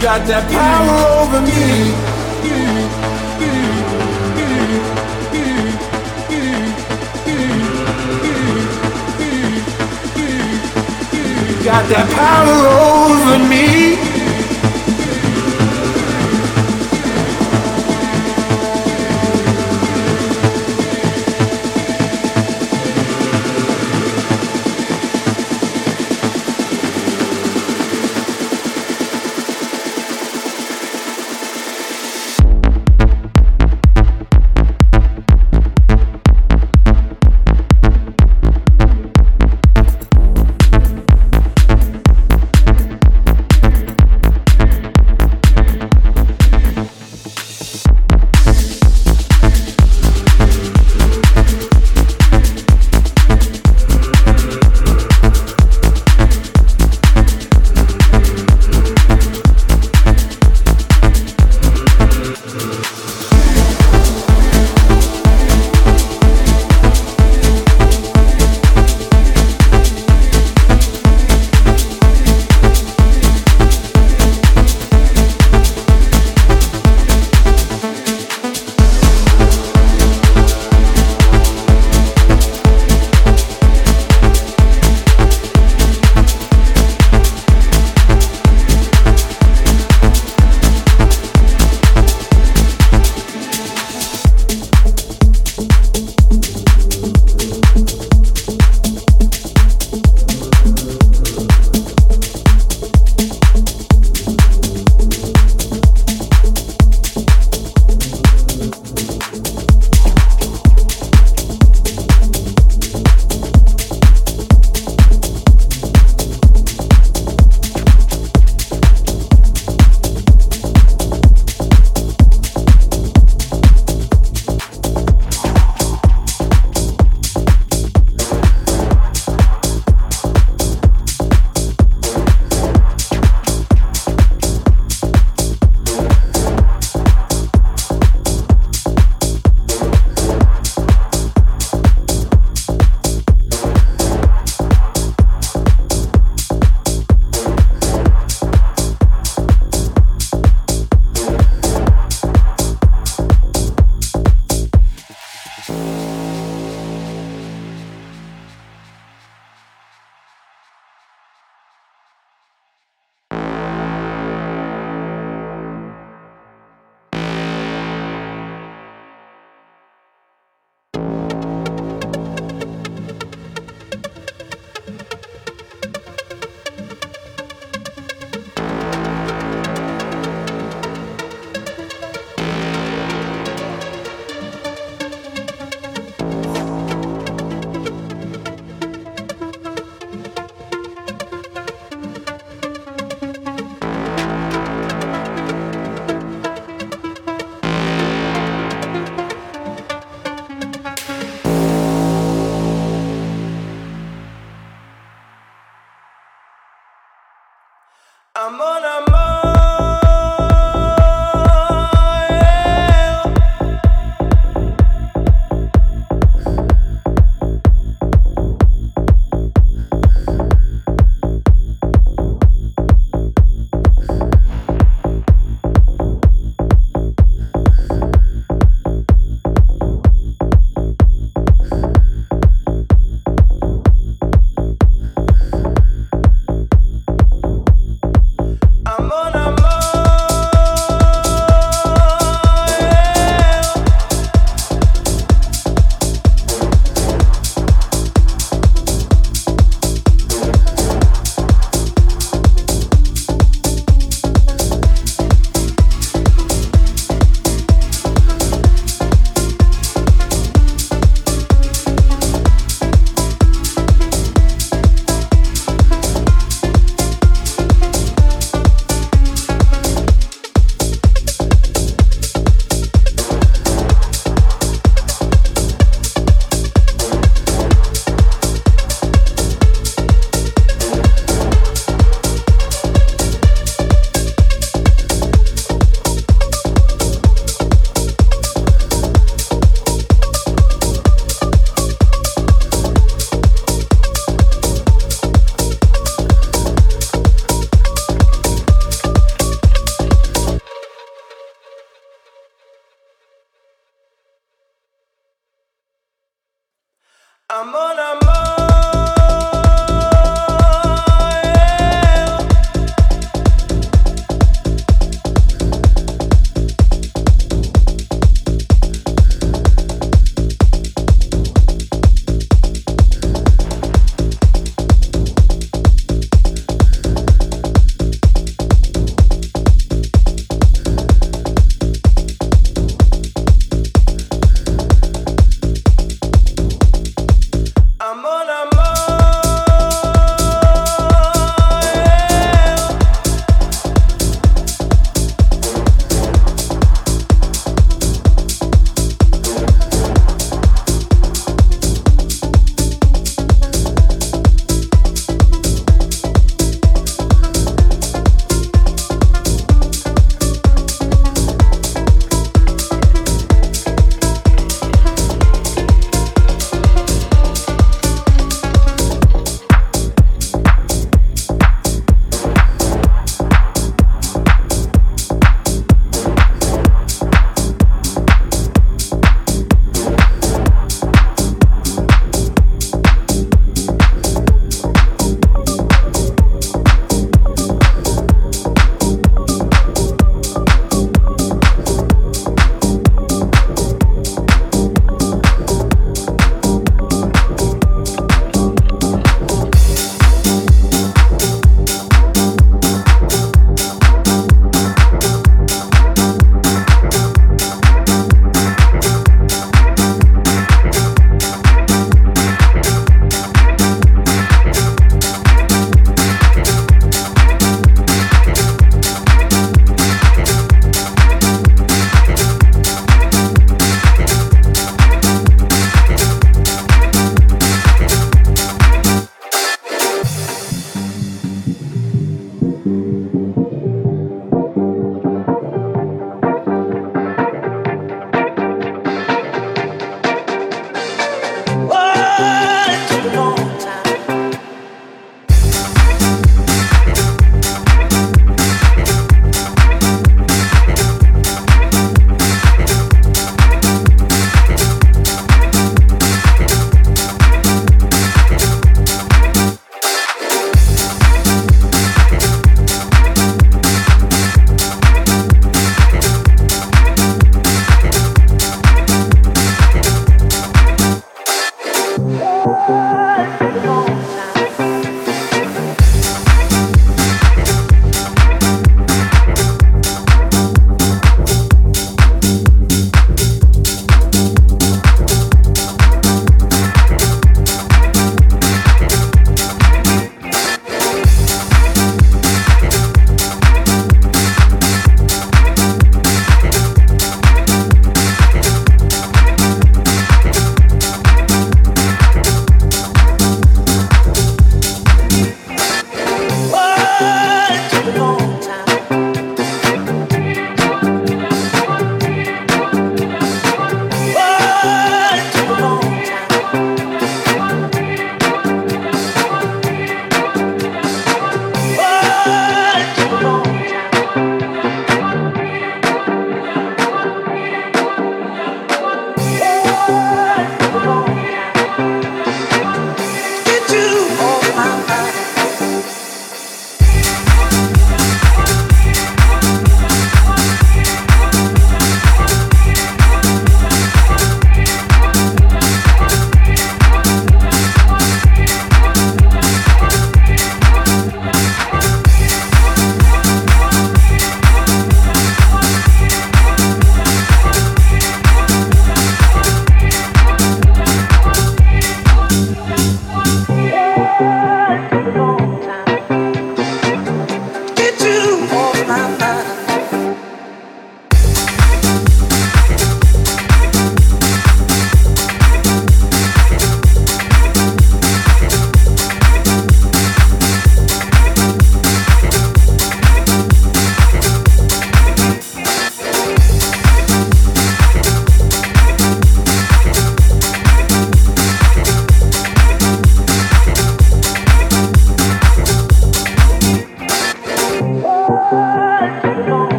got that power over me. got that power over me.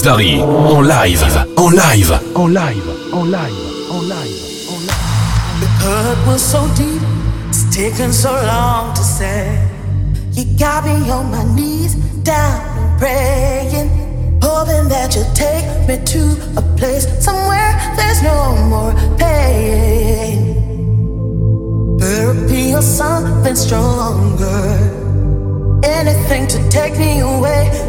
Chris Darry. En live, en live, en live, en live, en live, en live. The hurt was so deep, it's taken so long to say. You got me on my knees, down and praying, hoping that you'll take me to a place somewhere there's no more pain. Therapy or something stronger, anything to take me away.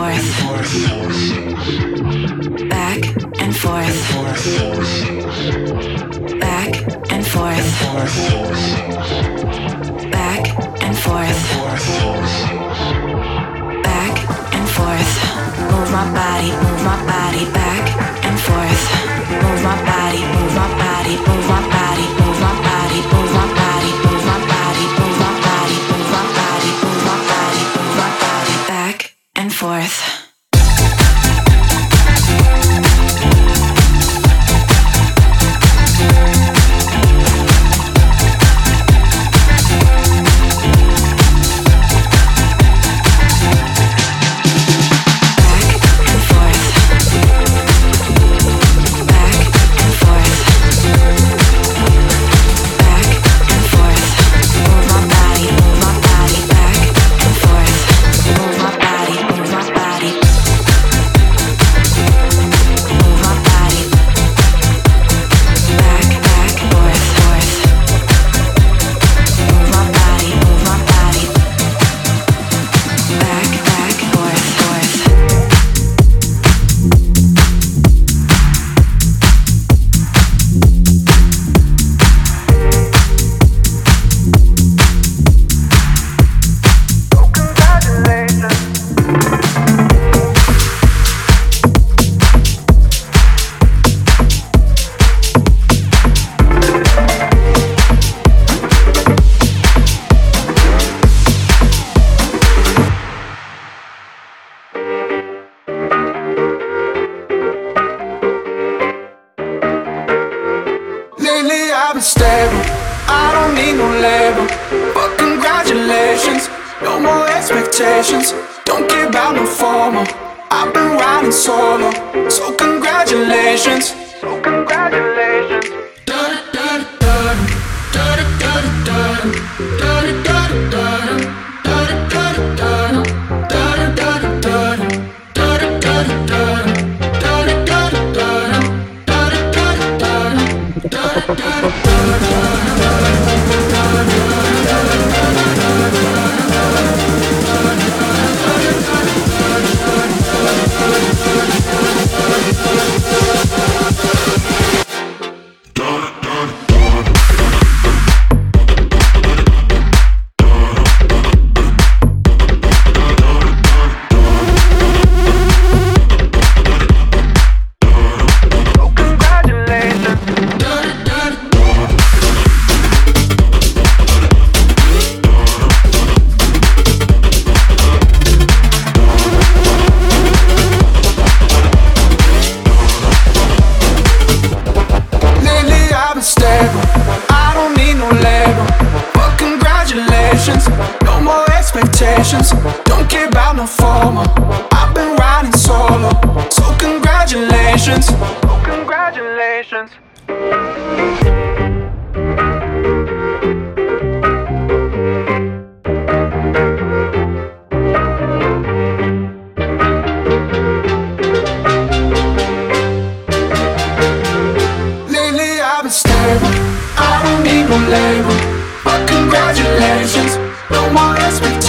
forth. Back and forth. Back and forth. Back and forth. Back and forth. Move my body, move my body back and forth. Move my body, move my body, move my body, move my body, move my body. no label. But congratulations, no more expectations. Don't care about no formal. I've been riding solo, so congratulations. So congratulations.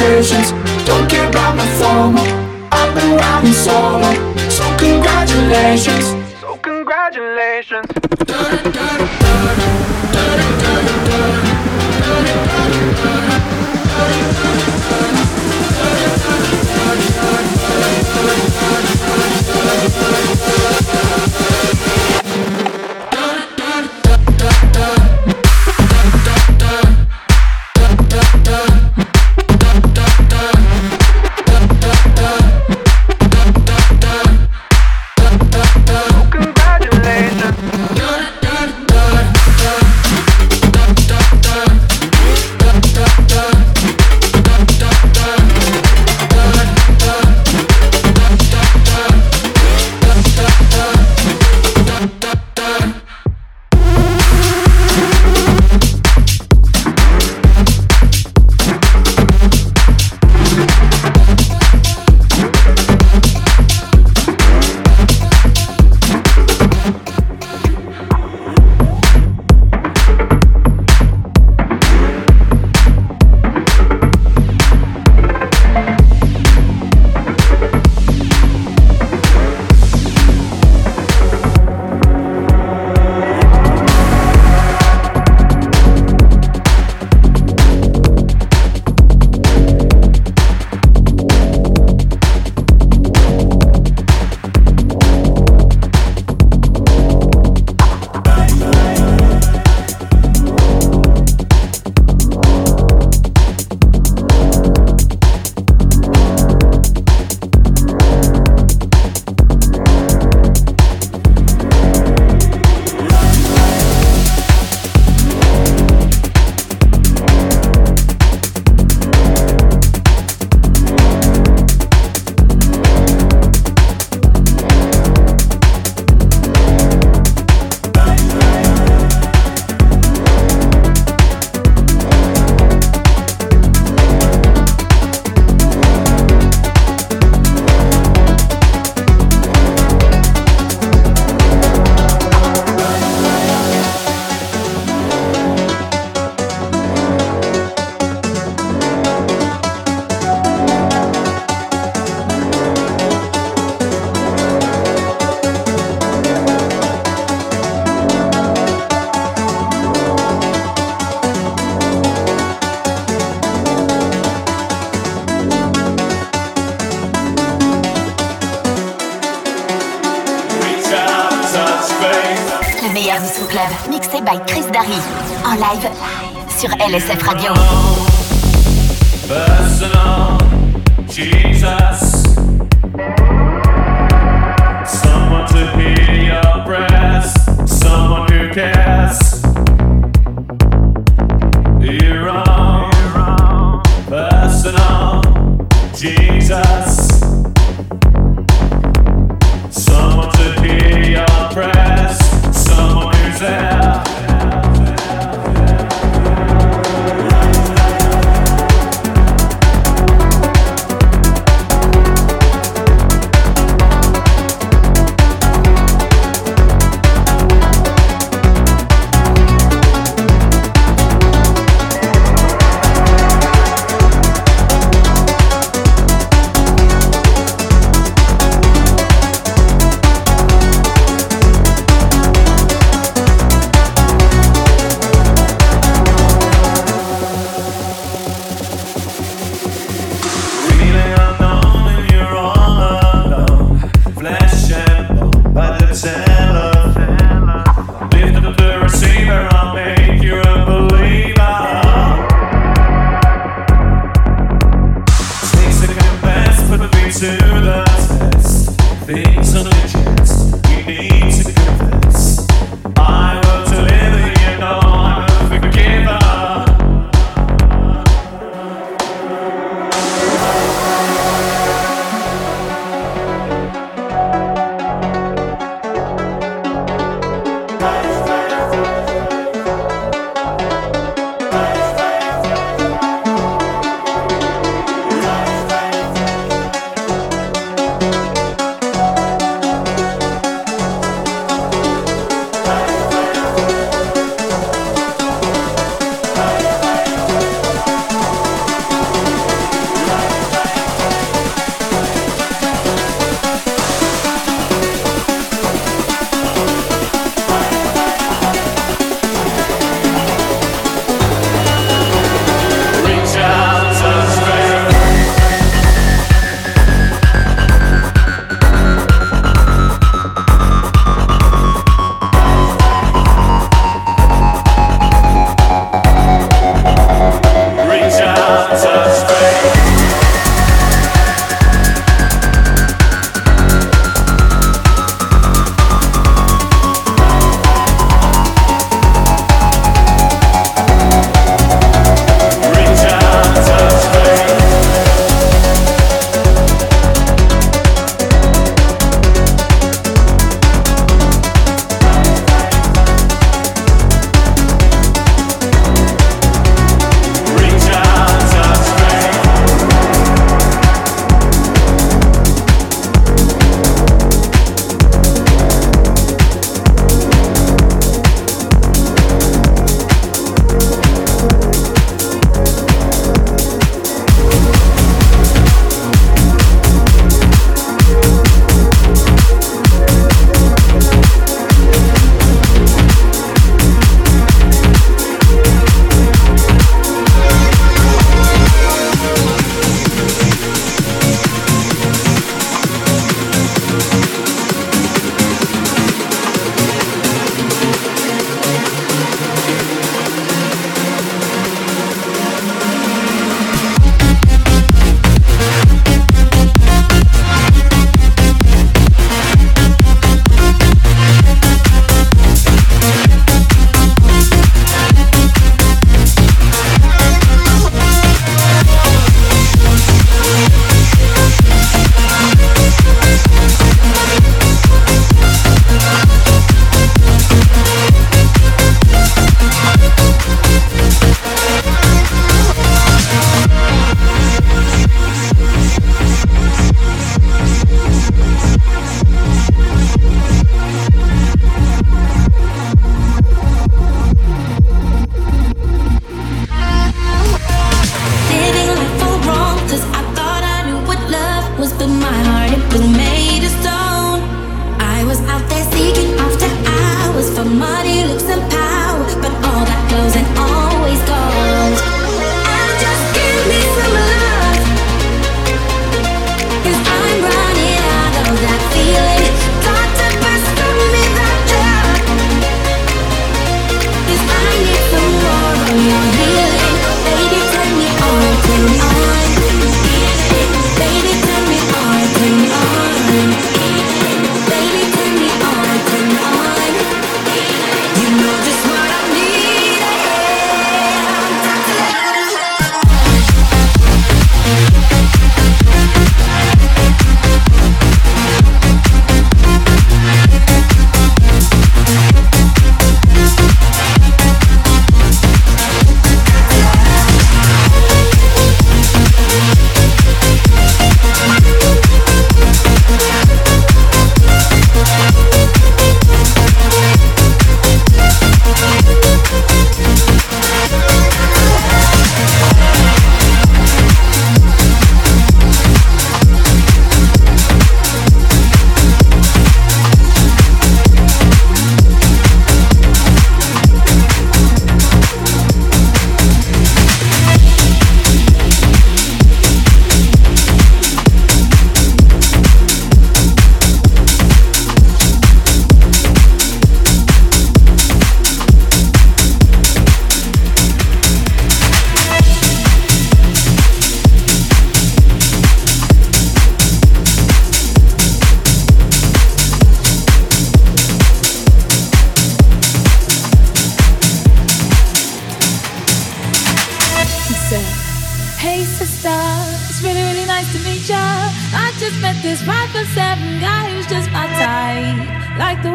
expectations. Don't care about my phone. I've been riding solo. So congratulations. So congratulations. LSF Radio.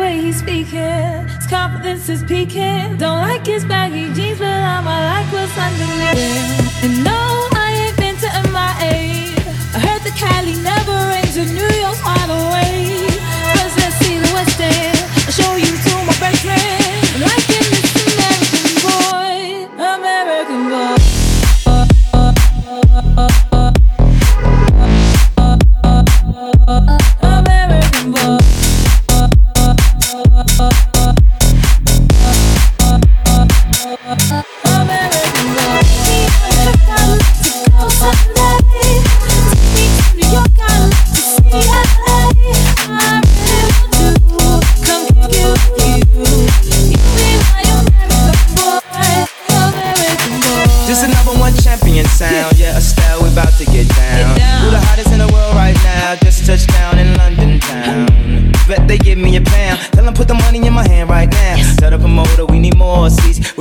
Way he's speaking, his confidence is peaking. Don't like his baggy jeans, but I'ma like what's underneath. And no, I ain't been to MIA. I heard the Cali never rains and New York's wide awake.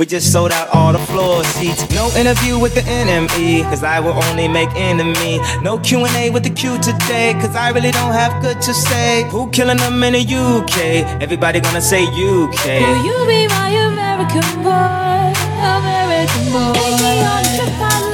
We just sold out all the floor seats. No interview with the NME, cause I will only make enemy. No Q&A with the Q today, cause I really don't have good to say. Who killing them in the UK? Everybody gonna say UK. Will you be my American boy, American boy?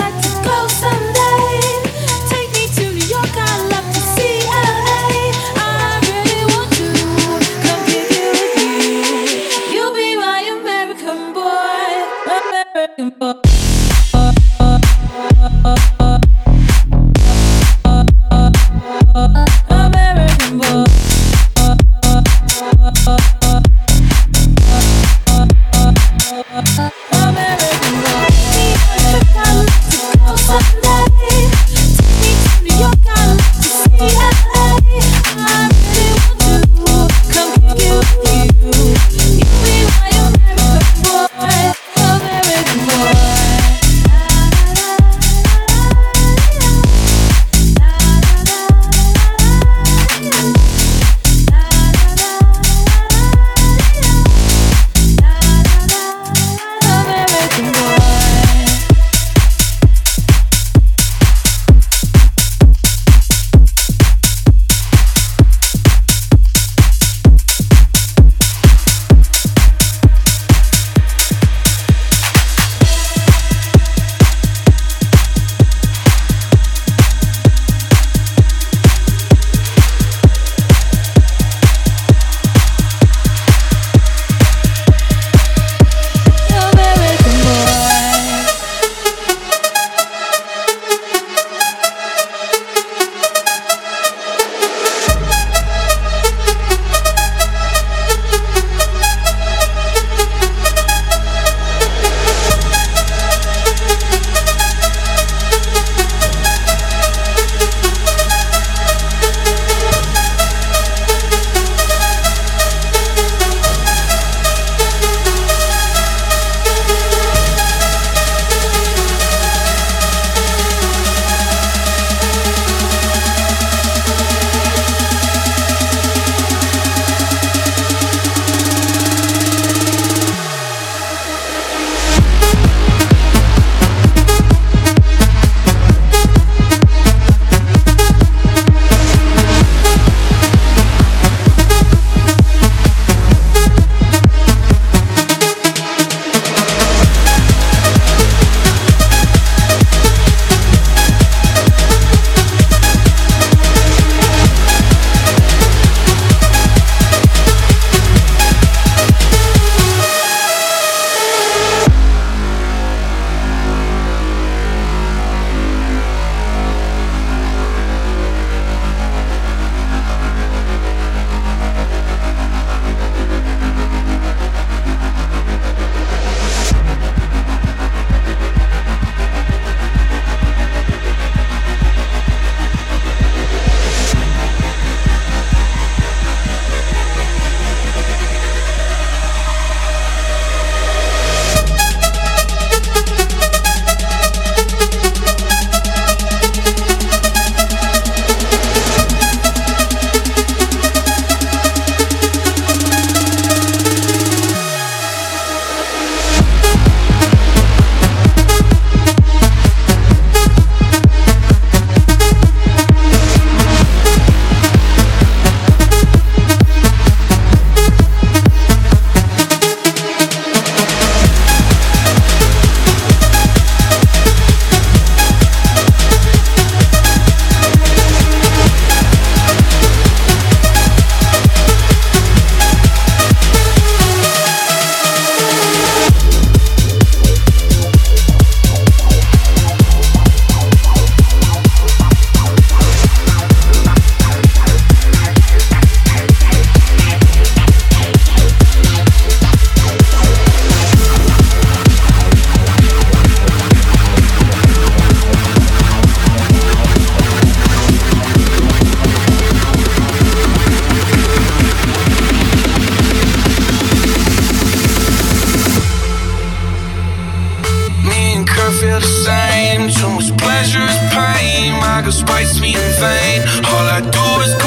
Spites me in vain. All I do is